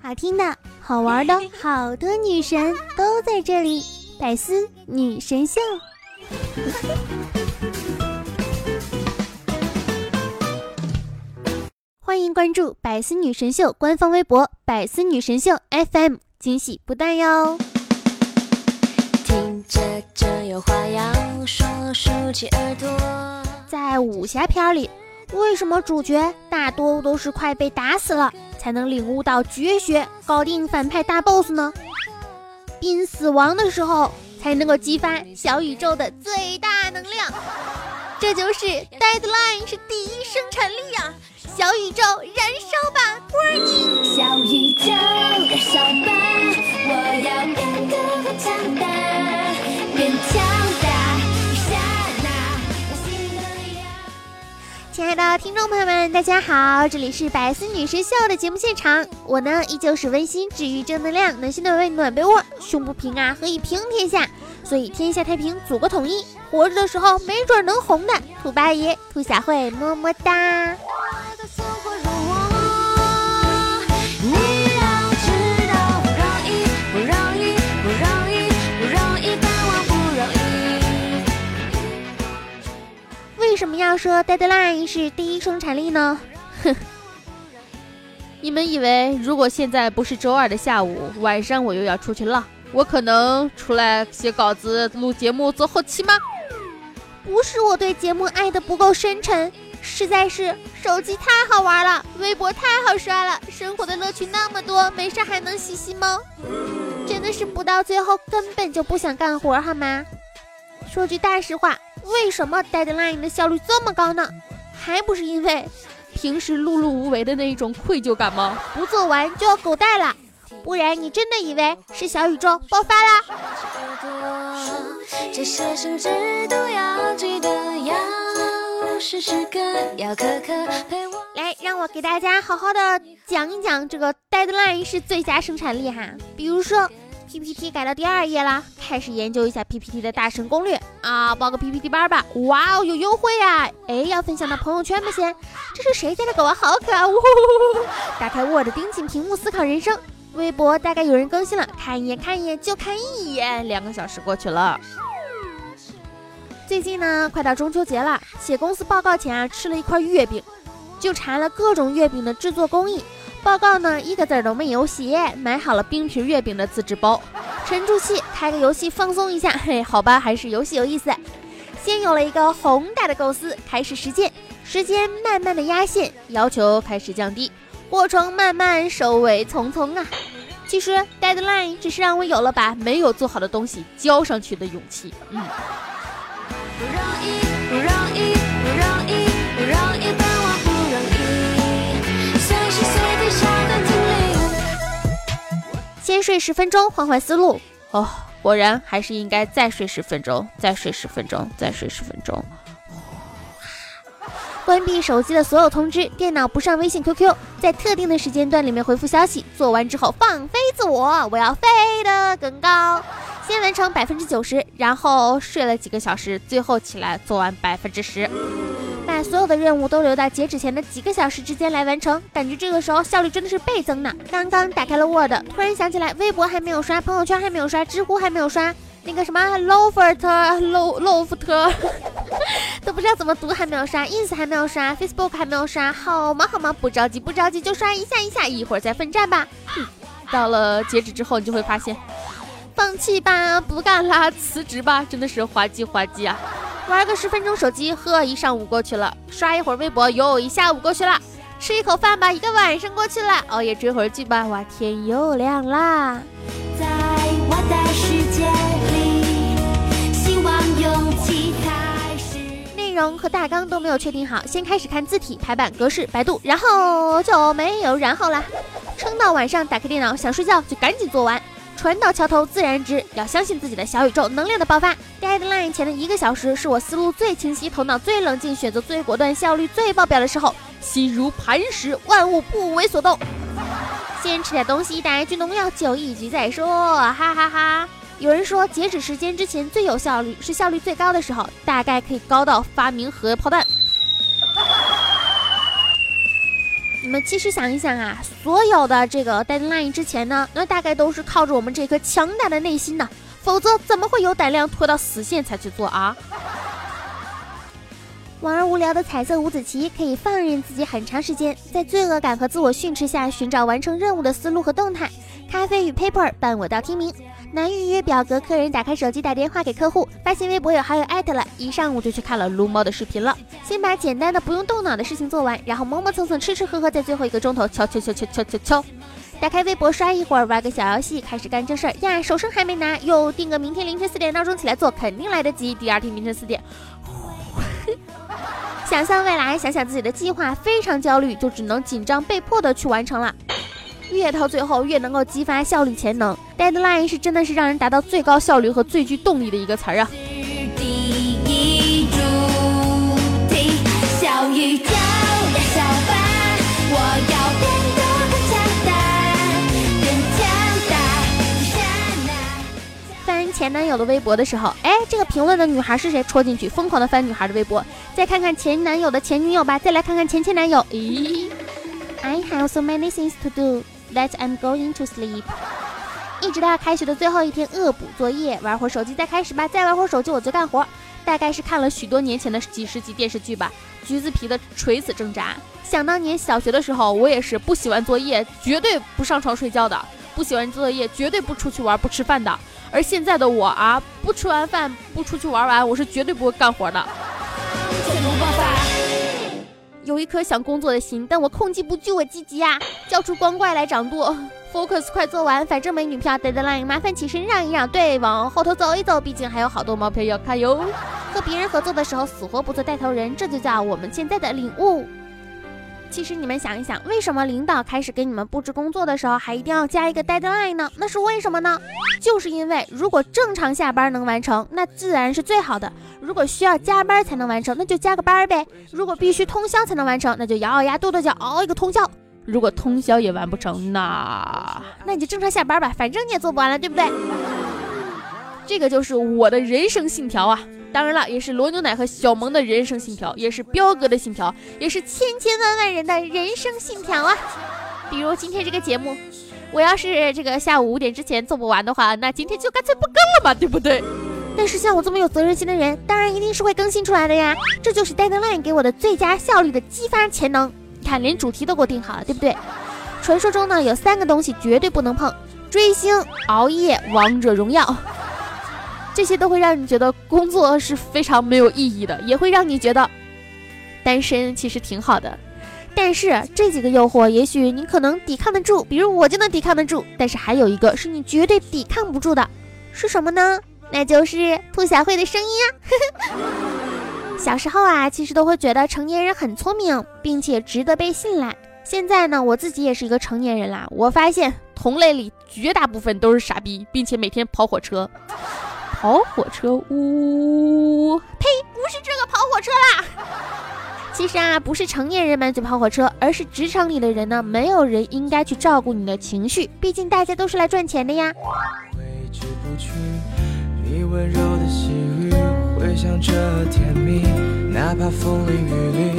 好听的、好玩的，好多女神都在这里，百思女神秀。欢迎关注百思女神秀官方微博“百思女神秀 FM”，惊喜不断哟！听着这有话要说，竖起耳朵。在武侠片里，为什么主角大多都是快被打死了，才能领悟到绝学，搞定反派大 boss 呢？濒死亡的时候，才能够激发小宇宙的最大能量。这就是 deadline 是第一生产力呀！小宇宙燃烧吧，，Burning！小宇宙燃烧吧，我要变得更强大，变强亲爱的听众朋友们，大家好，这里是百思女神秀的节目现场，我呢依旧是温馨治愈正能量，暖心暖胃暖被窝，胸不平啊何以平天下？所以天下太平，祖国统一。活着的时候没准能红的，兔八爷、兔小慧，么么哒。什么要说 deadline 是第一生产力呢？哼，你们以为如果现在不是周二的下午，晚上我又要出去浪？我可能出来写稿子、录节目、做后期吗？不是我对节目爱的不够深沉，实在是手机太好玩了，微博太好刷了，生活的乐趣那么多，没事还能洗洗吗？真的是不到最后根本就不想干活，好吗？说句大实话，为什么 deadline 的效率这么高呢？还不是因为平时碌碌无为的那一种愧疚感吗？不做完就要狗带了。不然你真的以为是小宇宙爆发啦？来，让我给大家好好的讲一讲这个 deadline 是最佳生产力哈。比如说 PPT 改到第二页啦，开始研究一下 PPT 的大神攻略啊，报个 PPT 班吧。哇哦，有优惠呀！哎，要分享到朋友圈吗？先，这是谁家的狗啊？好可爱！打开 Word，盯紧屏幕，思考人生。微博大概有人更新了，看一眼看一眼就看一眼，两个小时过去了。最近呢，快到中秋节了，写公司报告前啊，吃了一块月饼，就查了各种月饼的制作工艺。报告呢，一个字都没有写，买好了冰皮月饼的自制包，沉住气，开个游戏放松一下。嘿，好吧，还是游戏有意思。先有了一个宏大的构思，开始实践，时间慢慢的压线，要求开始降低。过程慢慢，收尾匆匆啊！其实 deadline 只是让我有了把没有做好的东西交上去的勇气。嗯。先睡十分钟，换换思路。哦，果然还是应该再睡十分钟，再睡十分钟，再睡十分钟。关闭手机的所有通知，电脑不上微信、QQ，在特定的时间段里面回复消息。做完之后放飞自我，我要飞得更高。先完成百分之九十，然后睡了几个小时，最后起来做完百分之十。所有的任务都留到截止前的几个小时之间来完成，感觉这个时候效率真的是倍增呢。刚刚打开了 Word，突然想起来微博还没有刷，朋友圈还没有刷，知乎还没有刷。那个什么 loft，loft，都不知道怎么读，还没有刷，ins 还没有刷，facebook 还没有刷，好忙好忙，不着急不着急，就刷一下一下，一会儿再奋战吧。哼，到了截止之后，你就会发现，放弃吧，不干了，辞职吧，真的是滑稽滑稽啊！玩个十分钟手机，呵，一上午过去了；刷一会儿微博，哟，一下午过去了；吃一口饭吧，一个晚上过去了；熬夜追会儿剧吧，哇，天又亮啦！在我的世界。内容和大纲都没有确定好，先开始看字体排版格式，百度，然后就没有然后啦。撑到晚上打开电脑想睡觉就赶紧做完。船到桥头自然直，要相信自己的小宇宙能量的爆发。Deadline 前的一个小时是我思路最清晰、头脑最冷静、选择最果断、效率最爆表的时候，心如磐石，万物不为所动。先吃点东西，打一局农药，就一局再说，哈哈哈。有人说，截止时间之前最有效率，是效率最高的时候，大概可以高到发明核炮弹。我们其实想一想啊，所有的这个 deadline 之前呢，那大概都是靠着我们这颗强大的内心的，否则怎么会有胆量拖到死线才去做啊？玩而无聊的彩色五子棋可以放任自己很长时间，在罪恶感和自我训斥下寻找完成任务的思路和动态。咖啡与 paper 伴我到天明。难预约表格，客人打开手机打电话给客户，发现微博有好友艾特了，一上午就去看了撸猫的视频了。先把简单的不用动脑的事情做完，然后磨磨蹭蹭吃吃喝喝，在最后一个钟头敲敲敲敲敲敲敲。打开微博刷一会儿，玩个小游戏，开始干正事儿呀。手生还没拿，又定个明天凌晨四点闹钟起来做，肯定来得及。第二天凌晨四点，想象未来，想想自己的计划，非常焦虑，就只能紧张被迫的去完成了。越到最后越能够激发效率潜能，deadline 是真的是让人达到最高效率和最具动力的一个词儿啊。翻前男友的微博的时候，哎，这个评论的女孩是谁？戳进去，疯狂的翻女孩的微博，再看看前男友的前女友吧，再来看看前前男友。咦，I have so many things to do。That I'm going to sleep。一直到开学的最后一天，恶补作业，玩会手机再开始吧。再玩会手机，我就干活。大概是看了许多年前的几十集电视剧吧。橘子皮的垂死挣扎。想当年小学的时候，我也是不写完作业绝对不上床睡觉的，不写完作业绝对不出去玩不吃饭的。而现在的我啊，不吃完饭不出去玩完，我是绝对不会干活的。有一颗想工作的心，但我控制不住我自己啊，叫出光怪来掌舵。Focus，快做完，反正没女票。Deadline，麻烦起身让一让，对，往后头走一走，毕竟还有好多毛票要看哟。和别人合作的时候，死活不做带头人，这就叫我们现在的领悟。其实你们想一想，为什么领导开始给你们布置工作的时候，还一定要加一个 deadline 呢？那是为什么呢？就是因为如果正常下班能完成，那自然是最好的；如果需要加班才能完成，那就加个班呗；如果必须通宵才能完成，那就咬咬牙跺跺脚熬一个通宵；如果通宵也完不成，那那你就正常下班吧，反正你也做不完了，对不对？这个就是我的人生信条啊！当然了，也是罗牛奶和小萌的人生信条，也是彪哥的信条，也是千千万万人的人生信条啊！比如今天这个节目，我要是这个下午五点之前做不完的话，那今天就干脆不更了嘛，对不对？但是像我这么有责任心的人，当然一定是会更新出来的呀！这就是 Deadline 给我的最佳效率的激发潜能。你看，连主题都给我定好了，对不对？传说中呢，有三个东西绝对不能碰：追星、熬夜、王者荣耀。这些都会让你觉得工作是非常没有意义的，也会让你觉得单身其实挺好的。但是这几个诱惑，也许你可能抵抗得住，比如我就能抵抗得住。但是还有一个是你绝对抵抗不住的，是什么呢？那就是兔小慧的声音啊！小时候啊，其实都会觉得成年人很聪明，并且值得被信赖。现在呢，我自己也是一个成年人啦，我发现同类里绝大部分都是傻逼，并且每天跑火车。跑火车，呜呸！不是这个跑火车啦。其实啊，不是成年人满嘴跑火车，而是职场里的人呢。没有人应该去照顾你的情绪，毕竟大家都是来赚钱的呀。你温柔的细雨，回想着甜蜜哪怕风里雨里，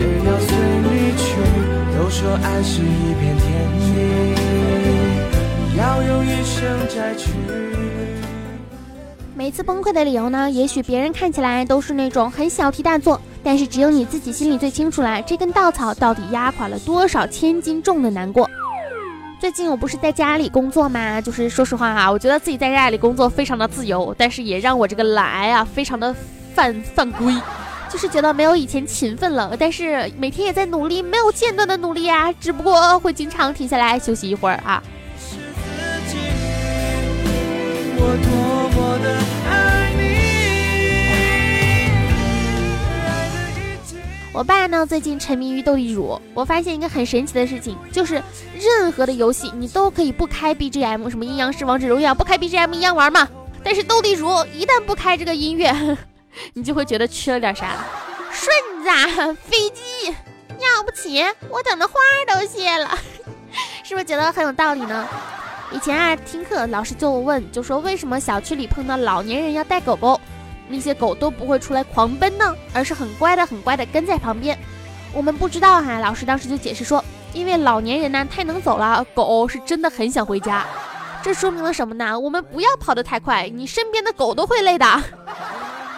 也要随你去。都说爱是一片天地，要用一生摘取。每次崩溃的理由呢？也许别人看起来都是那种很小题大做，但是只有你自己心里最清楚了，这根稻草到底压垮了多少千斤重的难过。最近我不是在家里工作吗？就是说实话啊，我觉得自己在家里工作非常的自由，但是也让我这个懒啊非常的犯犯规，就是觉得没有以前勤奋了。但是每天也在努力，没有间断的努力啊，只不过会经常停下来休息一会儿啊。我我爸呢，最近沉迷于斗地主。我发现一个很神奇的事情，就是任何的游戏你都可以不开 BGM，什么阴阳师、王者荣耀不开 BGM 一样玩嘛。但是斗地主一旦不开这个音乐，你就会觉得缺了点啥。顺子，飞机，要不起，我等的花儿都谢了，是不是觉得很有道理呢？以前啊，听课老师就问，就说为什么小区里碰到老年人要带狗狗？那些狗都不会出来狂奔呢，而是很乖的、很乖的跟在旁边。我们不知道哈，老师当时就解释说，因为老年人呢太能走了，狗是真的很想回家。这说明了什么呢？我们不要跑得太快，你身边的狗都会累的。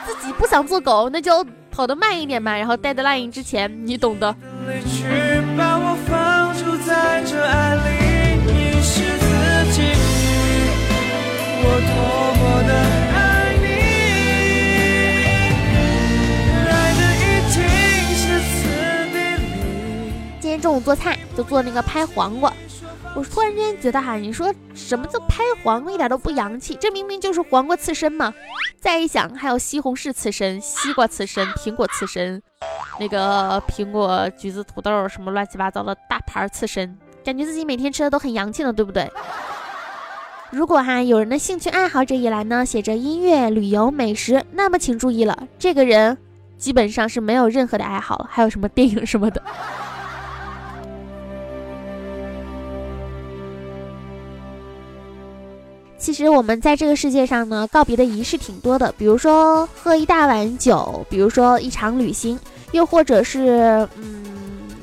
自己不想做狗，那就跑得慢一点嘛。然后 deadline 之前，你懂的。今中午做菜就做那个拍黄瓜。我突然间觉得哈，你说什么叫拍黄瓜，一点都不洋气。这明明就是黄瓜刺身嘛。再一想，还有西红柿刺身、西瓜刺身、苹果刺身，那个苹果、橘子、土豆什么乱七八糟的大盘刺身，感觉自己每天吃的都很洋气呢，对不对？如果哈有人的兴趣爱好这一栏呢写着音乐、旅游、美食，那么请注意了，这个人基本上是没有任何的爱好了。还有什么电影什么的。其实我们在这个世界上呢，告别的仪式挺多的，比如说喝一大碗酒，比如说一场旅行，又或者是嗯，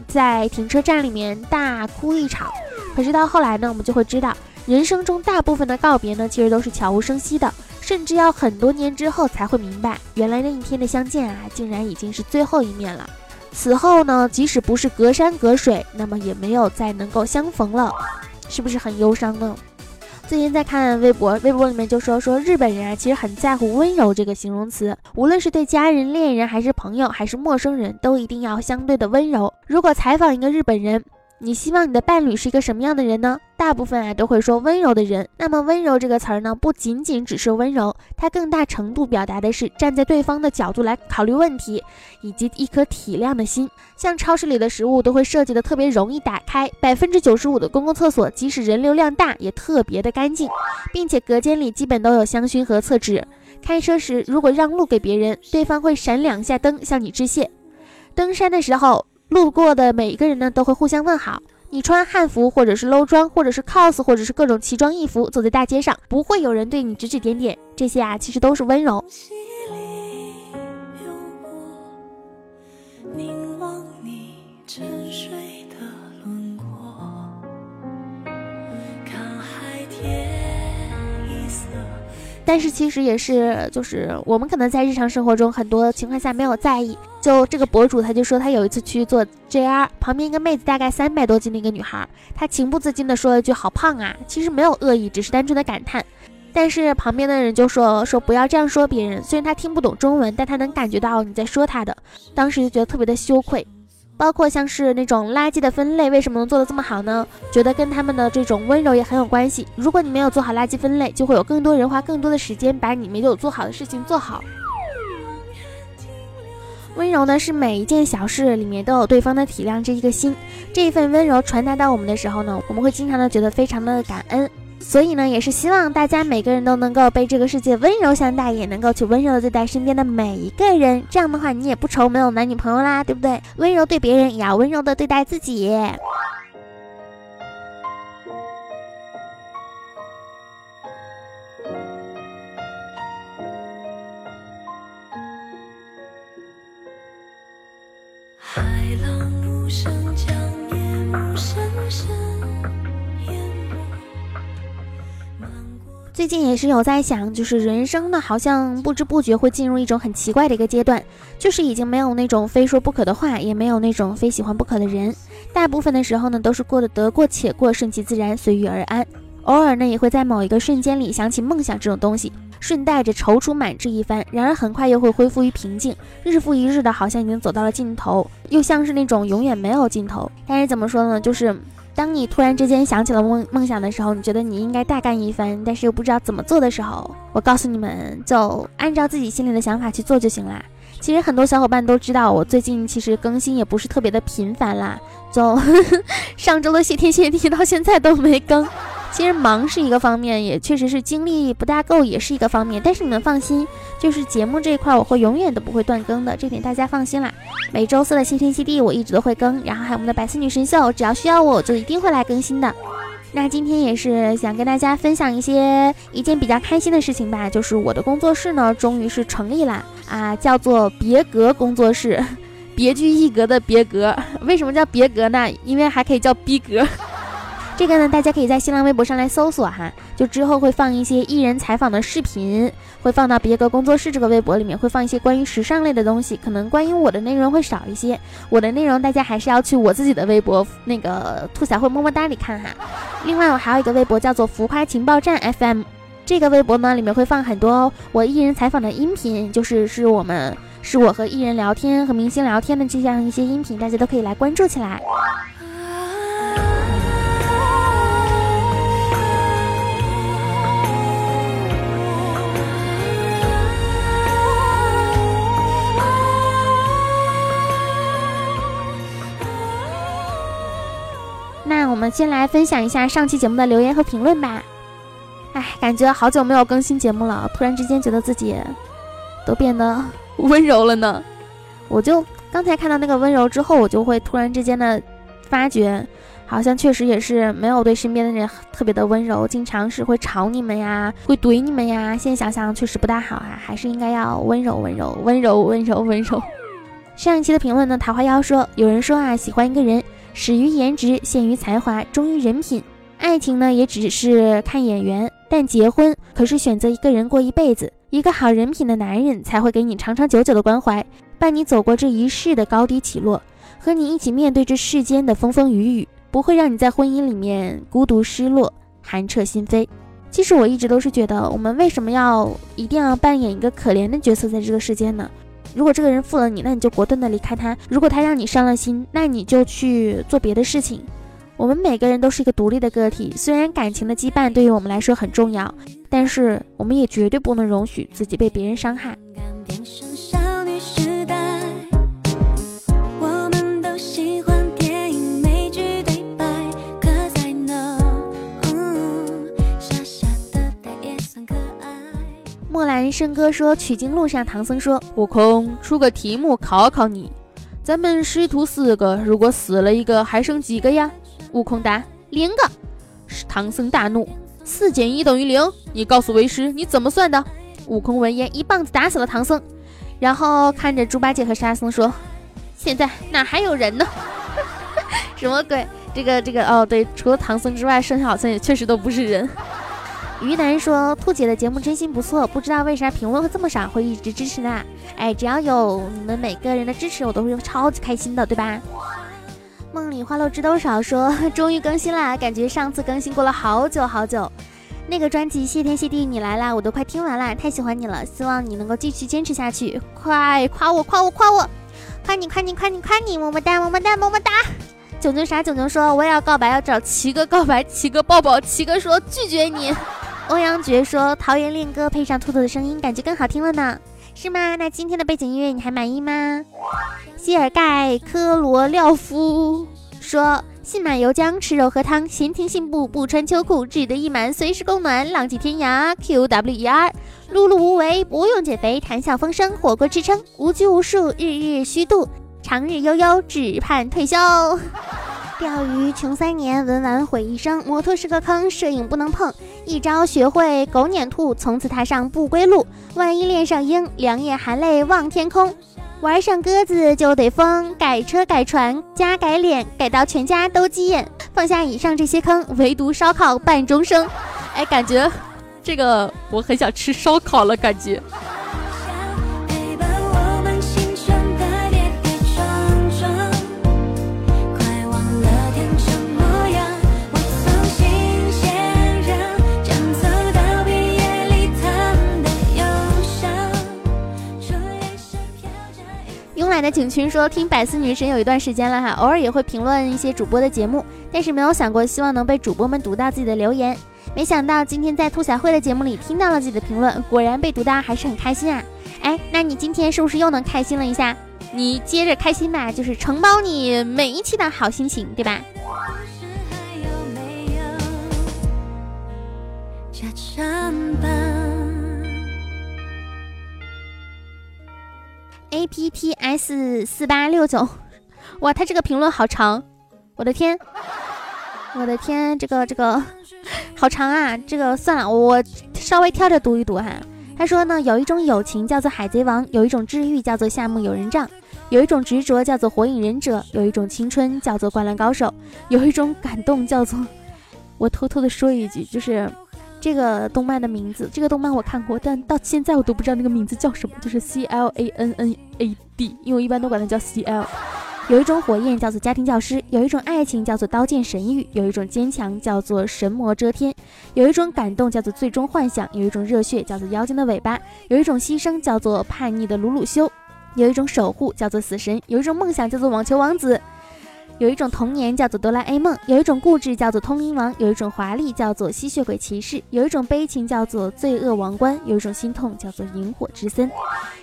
在停车站里面大哭一场。可是到后来呢，我们就会知道，人生中大部分的告别呢，其实都是悄无声息的，甚至要很多年之后才会明白，原来那一天的相见啊，竟然已经是最后一面了。此后呢，即使不是隔山隔水，那么也没有再能够相逢了，是不是很忧伤呢？最近在看微博，微博里面就说说日本人啊，其实很在乎温柔这个形容词，无论是对家人、恋人，还是朋友，还是陌生人，都一定要相对的温柔。如果采访一个日本人。你希望你的伴侣是一个什么样的人呢？大部分啊都会说温柔的人。那么温柔这个词儿呢，不仅仅只是温柔，它更大程度表达的是站在对方的角度来考虑问题，以及一颗体谅的心。像超市里的食物都会设计的特别容易打开，百分之九十五的公共厕所即使人流量大也特别的干净，并且隔间里基本都有香薰和厕纸。开车时如果让路给别人，对方会闪两下灯向你致谢。登山的时候。路过的每一个人呢，都会互相问好。你穿汉服，或者是 low 装，或者是 cos，或者是各种奇装异服，走在大街上，不会有人对你指指点点。这些啊，其实都是温柔。但是其实也是，就是我们可能在日常生活中很多情况下没有在意。就这个博主，他就说他有一次去做 JR，旁边一个妹子大概三百多斤的一个女孩，她情不自禁的说了一句“好胖啊”，其实没有恶意，只是单纯的感叹。但是旁边的人就说说不要这样说别人，虽然他听不懂中文，但他能感觉到你在说他的。当时就觉得特别的羞愧。包括像是那种垃圾的分类，为什么能做得这么好呢？觉得跟他们的这种温柔也很有关系。如果你没有做好垃圾分类，就会有更多人花更多的时间把你没有做好的事情做好。温柔呢，是每一件小事里面都有对方的体谅这一个心。这一份温柔传达到我们的时候呢，我们会经常的觉得非常的感恩。所以呢，也是希望大家每个人都能够被这个世界温柔相待，也能够去温柔的对待身边的每一个人。这样的话，你也不愁没有男女朋友啦，对不对？温柔对别人，也要温柔的对待自己。最近也是有在想，就是人生呢，好像不知不觉会进入一种很奇怪的一个阶段，就是已经没有那种非说不可的话，也没有那种非喜欢不可的人，大部分的时候呢，都是过得得过且过，顺其自然，随遇而安。偶尔呢，也会在某一个瞬间里想起梦想这种东西，顺带着踌躇满志一番，然而很快又会恢复于平静，日复一日的，好像已经走到了尽头，又像是那种永远没有尽头。但是怎么说呢，就是。当你突然之间想起了梦梦想的时候，你觉得你应该大干一番，但是又不知道怎么做的时候，我告诉你们，就按照自己心里的想法去做就行啦。其实很多小伙伴都知道，我最近其实更新也不是特别的频繁啦，就 上周的谢天谢地到现在都没更。其实忙是一个方面，也确实是精力不大够，也是一个方面。但是你们放心，就是节目这一块，我会永远都不会断更的，这点大家放心啦。每周四的谢天谢地我一直都会更，然后还有我们的百思女神秀，只要需要我，我就一定会来更新的。那今天也是想跟大家分享一些一件比较开心的事情吧，就是我的工作室呢，终于是成立了啊，叫做别格工作室。别具一格的别格。为什么叫别格呢？因为还可以叫逼格。这个呢，大家可以在新浪微博上来搜索哈，就之后会放一些艺人采访的视频，会放到别个工作室这个微博里面，会放一些关于时尚类的东西，可能关于我的内容会少一些。我的内容大家还是要去我自己的微博那个兔小慧么么哒里看哈。另外我还有一个微博叫做浮夸情报站 FM，这个微博呢里面会放很多我艺人采访的音频，就是是我们是我和艺人聊天和明星聊天的这样一些音频，大家都可以来关注起来。我们先来分享一下上期节目的留言和评论吧。哎，感觉好久没有更新节目了，突然之间觉得自己都变得温柔了呢。我就刚才看到那个温柔之后，我就会突然之间的发觉，好像确实也是没有对身边的人特别的温柔，经常是会吵你们呀，会怼你们呀。现在想想确实不大好啊，还是应该要温柔温柔温柔温柔温柔。上一期的评论呢，桃花妖说，有人说啊，喜欢一个人。始于颜值，陷于才华，忠于人品。爱情呢，也只是看眼缘。但结婚可是选择一个人过一辈子。一个好人品的男人才会给你长长久久的关怀，伴你走过这一世的高低起落，和你一起面对这世间的风风雨雨，不会让你在婚姻里面孤独失落、寒彻心扉。其实我一直都是觉得，我们为什么要一定要扮演一个可怜的角色在这个世间呢？如果这个人负了你，那你就果断的离开他；如果他让你伤了心，那你就去做别的事情。我们每个人都是一个独立的个体，虽然感情的羁绊对于我们来说很重要，但是我们也绝对不能容许自己被别人伤害。木兰笙歌说：“取经路上，唐僧说，悟空出个题目考考你，咱们师徒四个，如果死了一个，还剩几个呀？”悟空答：“零个。”唐僧大怒：“四减一等于零？你告诉为师，你怎么算的？”悟空闻言，一棒子打死了唐僧，然后看着猪八戒和沙僧说：“现在哪还有人呢？什么鬼？这个这个哦，对，除了唐僧之外，剩下好像也确实都不是人。”于南说：“兔姐的节目真心不错，不知道为啥评论会这么少，会一直支持呢？哎，只要有你们每个人的支持，我都会超级开心的，对吧？”梦里花落知多少说：“终于更新了，感觉上次更新过了好久好久。那个专辑《谢天谢地你来啦》，我都快听完了，太喜欢你了，希望你能够继续坚持下去。快夸我，夸我，夸我，夸你，夸你，夸你，夸你，么么哒，么么哒，么么哒。”囧囧啥囧囧说：“我也要告白，要找七哥告白，七哥抱抱，七哥说拒绝你。”欧阳觉说：“桃园恋歌配上兔兔的声音，感觉更好听了呢，是吗？那今天的背景音乐你还满意吗？”谢尔盖科罗廖夫说：“信满油浆，吃肉喝汤，闲庭信步，不穿秋裤，志得意满，随时供暖，浪迹天涯。Q W E R，碌碌无为，不用减肥，谈笑风生，火锅支撑，无拘无束，日日虚度，长日悠悠，只盼退休。”钓鱼穷三年，文玩毁一生。摩托是个坑，摄影不能碰。一朝学会狗撵兔，从此踏上不归路。万一恋上鹰，两眼含泪望天空。玩上鸽子就得疯，改车改船加改脸，改到全家都急眼。放下以上这些坑，唯独烧烤伴终生。哎，感觉这个我很想吃烧烤了，感觉。买的景群说听百思女神有一段时间了哈，偶尔也会评论一些主播的节目，但是没有想过希望能被主播们读到自己的留言。没想到今天在兔小慧的节目里听到了自己的评论，果然被读到，还是很开心啊！哎，那你今天是不是又能开心了一下？你接着开心吧，就是承包你每一期的好心情，对吧还有没有加班？A P T S 四八六九，哇，他这个评论好长，我的天，我的天，这个这个好长啊！这个算了，我稍微挑着读一读哈。他说呢，有一种友情叫做海贼王，有一种治愈叫做夏目友人帐，有一种执着叫做火影忍者，有一种青春叫做灌篮高手，有一种感动叫做……我偷偷的说一句，就是这个动漫的名字，这个动漫我看过，但到现在我都不知道那个名字叫什么，就是 C L A N N A D，因为我一般都管它叫 C L。有一种火焰叫做家庭教师，有一种爱情叫做刀剑神域，有一种坚强叫做神魔遮天，有一种感动叫做最终幻想，有一种热血叫做妖精的尾巴，有一种牺牲叫做叛逆的鲁鲁修，有一种守护叫做死神，有一种梦想叫做网球王子。有一种童年叫做哆啦 A 梦，有一种固执叫做通灵王，有一种华丽叫做吸血鬼骑士，有一种悲情叫做罪恶王冠，有一种心痛叫做萤火之森，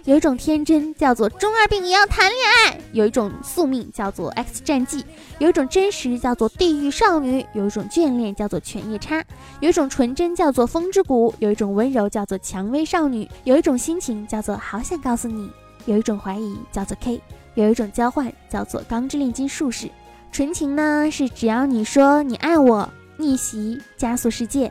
有一种天真叫做中二病也要谈恋爱，有一种宿命叫做 X 战记，有一种真实叫做地狱少女，有一种眷恋叫做犬夜叉，有一种纯真叫做风之谷，有一种温柔叫做蔷薇少女，有一种心情叫做好想告诉你，有一种怀疑叫做 K，有一种交换叫做钢之炼金术士。纯情呢是只要你说你爱我，逆袭加速世界；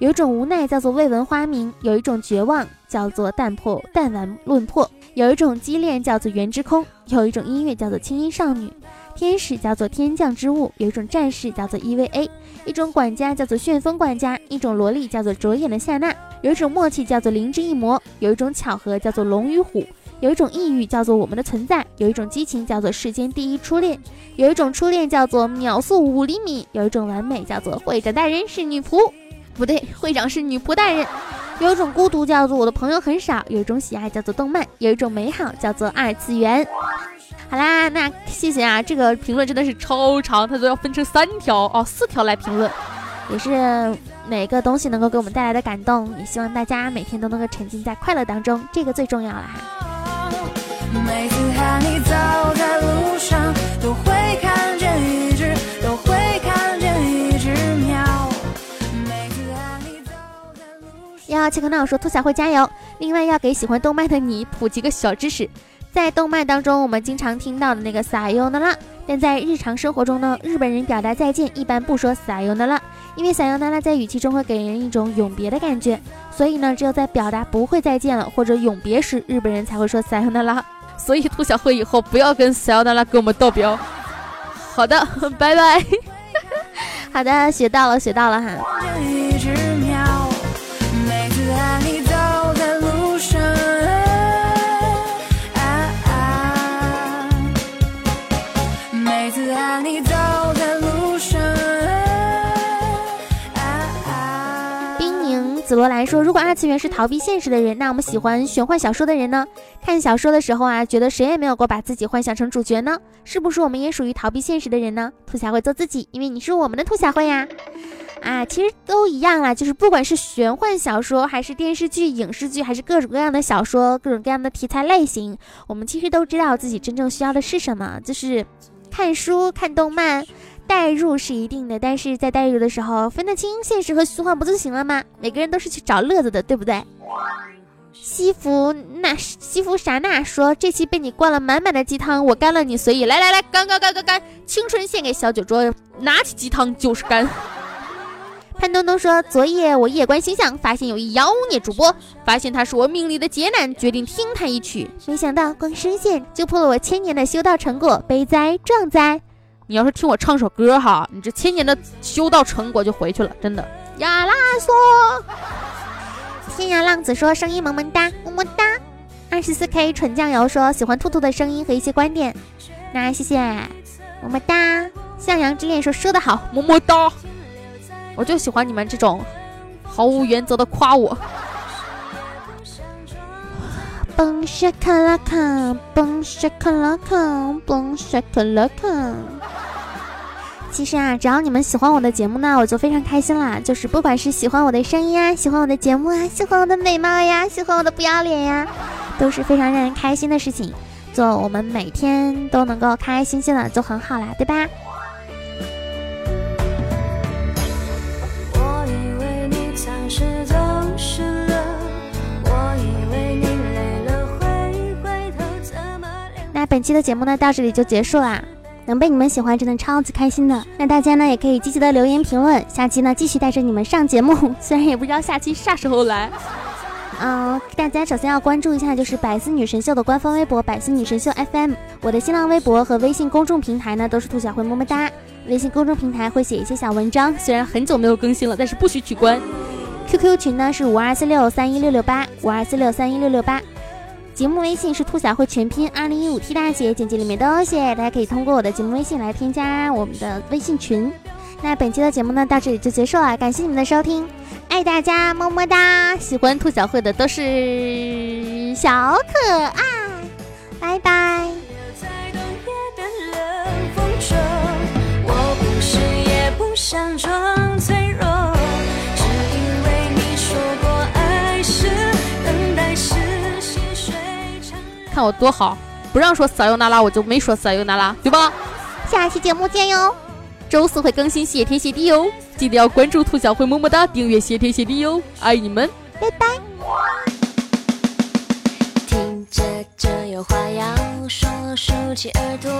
有一种无奈叫做未闻花名，有一种绝望叫做淡破淡完论破，有一种激恋叫做缘之空，有一种音乐叫做轻音少女，天使叫做天降之物，有一种战士叫做 EVA，一种管家叫做旋风管家，一种萝莉叫做灼眼的夏娜，有一种默契叫做灵之一魔，有一种巧合叫做龙与虎。有一种抑郁叫做我们的存在，有一种激情叫做世间第一初恋，有一种初恋叫做秒速五厘米，有一种完美叫做会长大人是女仆，不对，会长是女仆大人。有一种孤独叫做我的朋友很少，有一种喜爱叫做动漫，有一种美好叫做二次元。好啦，那谢谢啊，这个评论真的是超长，它都要分成三条哦，四条来评论，也是每个东西能够给我们带来的感动，也希望大家每天都能够沉浸在快乐当中，这个最重要了哈。每次和你走在路上，都会看见一只，都会看见一只鸟。每次和你走在路上，要切克闹说兔小慧加油。另外要给喜欢动漫的你普及个小知识，在动漫当中我们经常听到的那个撒尤那拉，但在日常生活中呢，日本人表达再见一般不说撒尤那拉，因为撒尤那拉在语气中会给人一种永别的感觉，所以呢，只有在表达不会再见了或者永别时，日本人才会说撒尤那拉。所以兔小慧以后不要跟小尤娜拉给我们道别。好的，拜拜。好的，学到了，学到了哈。紫罗兰说：“如果二次元是逃避现实的人，那我们喜欢玄幻小说的人呢？看小说的时候啊，觉得谁也没有过把自己幻想成主角呢？是不是我们也属于逃避现实的人呢？”兔小慧做自己，因为你是我们的兔小慧呀！啊，其实都一样啦，就是不管是玄幻小说，还是电视剧、影视剧，还是各种各样的小说，各种各样的题材类型，我们其实都知道自己真正需要的是什么，就是看书、看动漫。代入是一定的，但是在代入的时候分得清现实和虚幻不就行了吗？每个人都是去找乐子的，对不对？西服那西服啥那说这期被你灌了满满的鸡汤，我干了你随意。来来来，干干干干干，青春献给小酒桌，拿起鸡汤就是干。潘东东说昨夜我夜观星象，发现有一妖孽主播，发现他是我命里的劫难，决定听他一曲，没想到光声线就破了我千年的修道成果，悲哉壮哉。你要是听我唱首歌哈，你这千年的修道成果就回去了，真的。亚拉索，天涯浪子说声音萌萌哒，么么哒。二十四 K 纯酱油说喜欢兔兔的声音和一些观点，那谢谢，么么哒。向阳之恋说说的好，么么哒。我就喜欢你们这种毫无原则的夸我。蹦沙卡拉卡，蹦沙卡拉卡，蹦沙卡拉卡。其实啊，只要你们喜欢我的节目呢，我就非常开心啦。就是不管是喜欢我的声音啊，喜欢我的节目啊，喜欢我的美貌呀，喜欢我的不要脸呀，都是非常让人开心的事情。就我们每天都能够开开心心的，就很好啦，对吧？本期的节目呢，到这里就结束啦。能被你们喜欢，真的超级开心的。那大家呢，也可以积极的留言评论。下期呢，继续带着你们上节目。虽然也不知道下期啥时候来。嗯，大家首先要关注一下，就是百思女神秀的官方微博“百思女神秀 FM”。我的新浪微博和微信公众平台呢，都是兔小慧么么哒。微信公众平台会写一些小文章，虽然很久没有更新了，但是不许取关。QQ 群呢是五二四六三一六六八五二四六三一六六八。节目微信是兔小慧全拼二零一五 T 大写，简介里面都有写，大家可以通过我的节目微信来添加我们的微信群。那本期的节目呢，到这里就结束了，感谢你们的收听。爱大家，么么哒！喜欢兔小慧的都是小可爱，拜拜。看我多好，不让说撒尤那拉，我就没说撒尤那拉，对吧？下期节目见哟，周四会更新谢天谢地哟。记得要关注兔小慧，么么哒，订阅谢天谢地哟，爱你们，拜拜。听着这有话要说，竖起耳朵，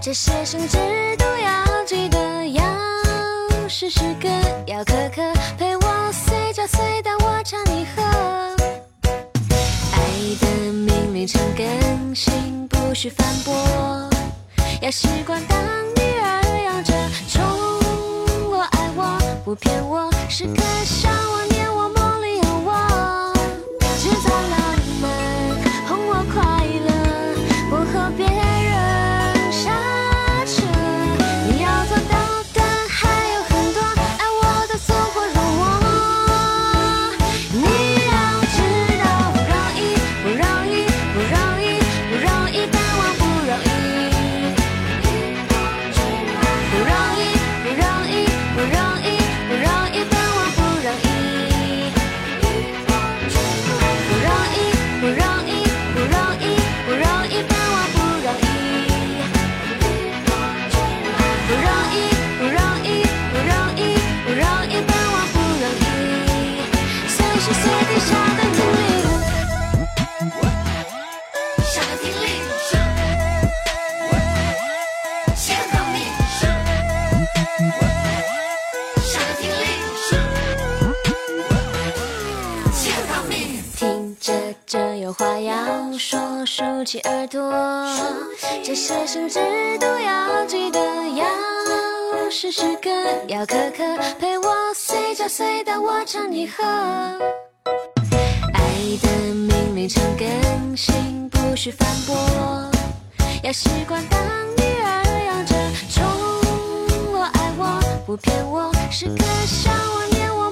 这些生字都要记得，要时时刻要刻刻陪我，去，反驳，要习惯当女儿养着宠我、爱我。不骗我，时刻想我，竖起耳朵，这些生字都要记得，要时时刻要刻刻陪我，随叫随到我唱你和。爱的命令常更新，不许反驳，要习惯当女儿养着，宠我爱我不骗我，时刻想我念我，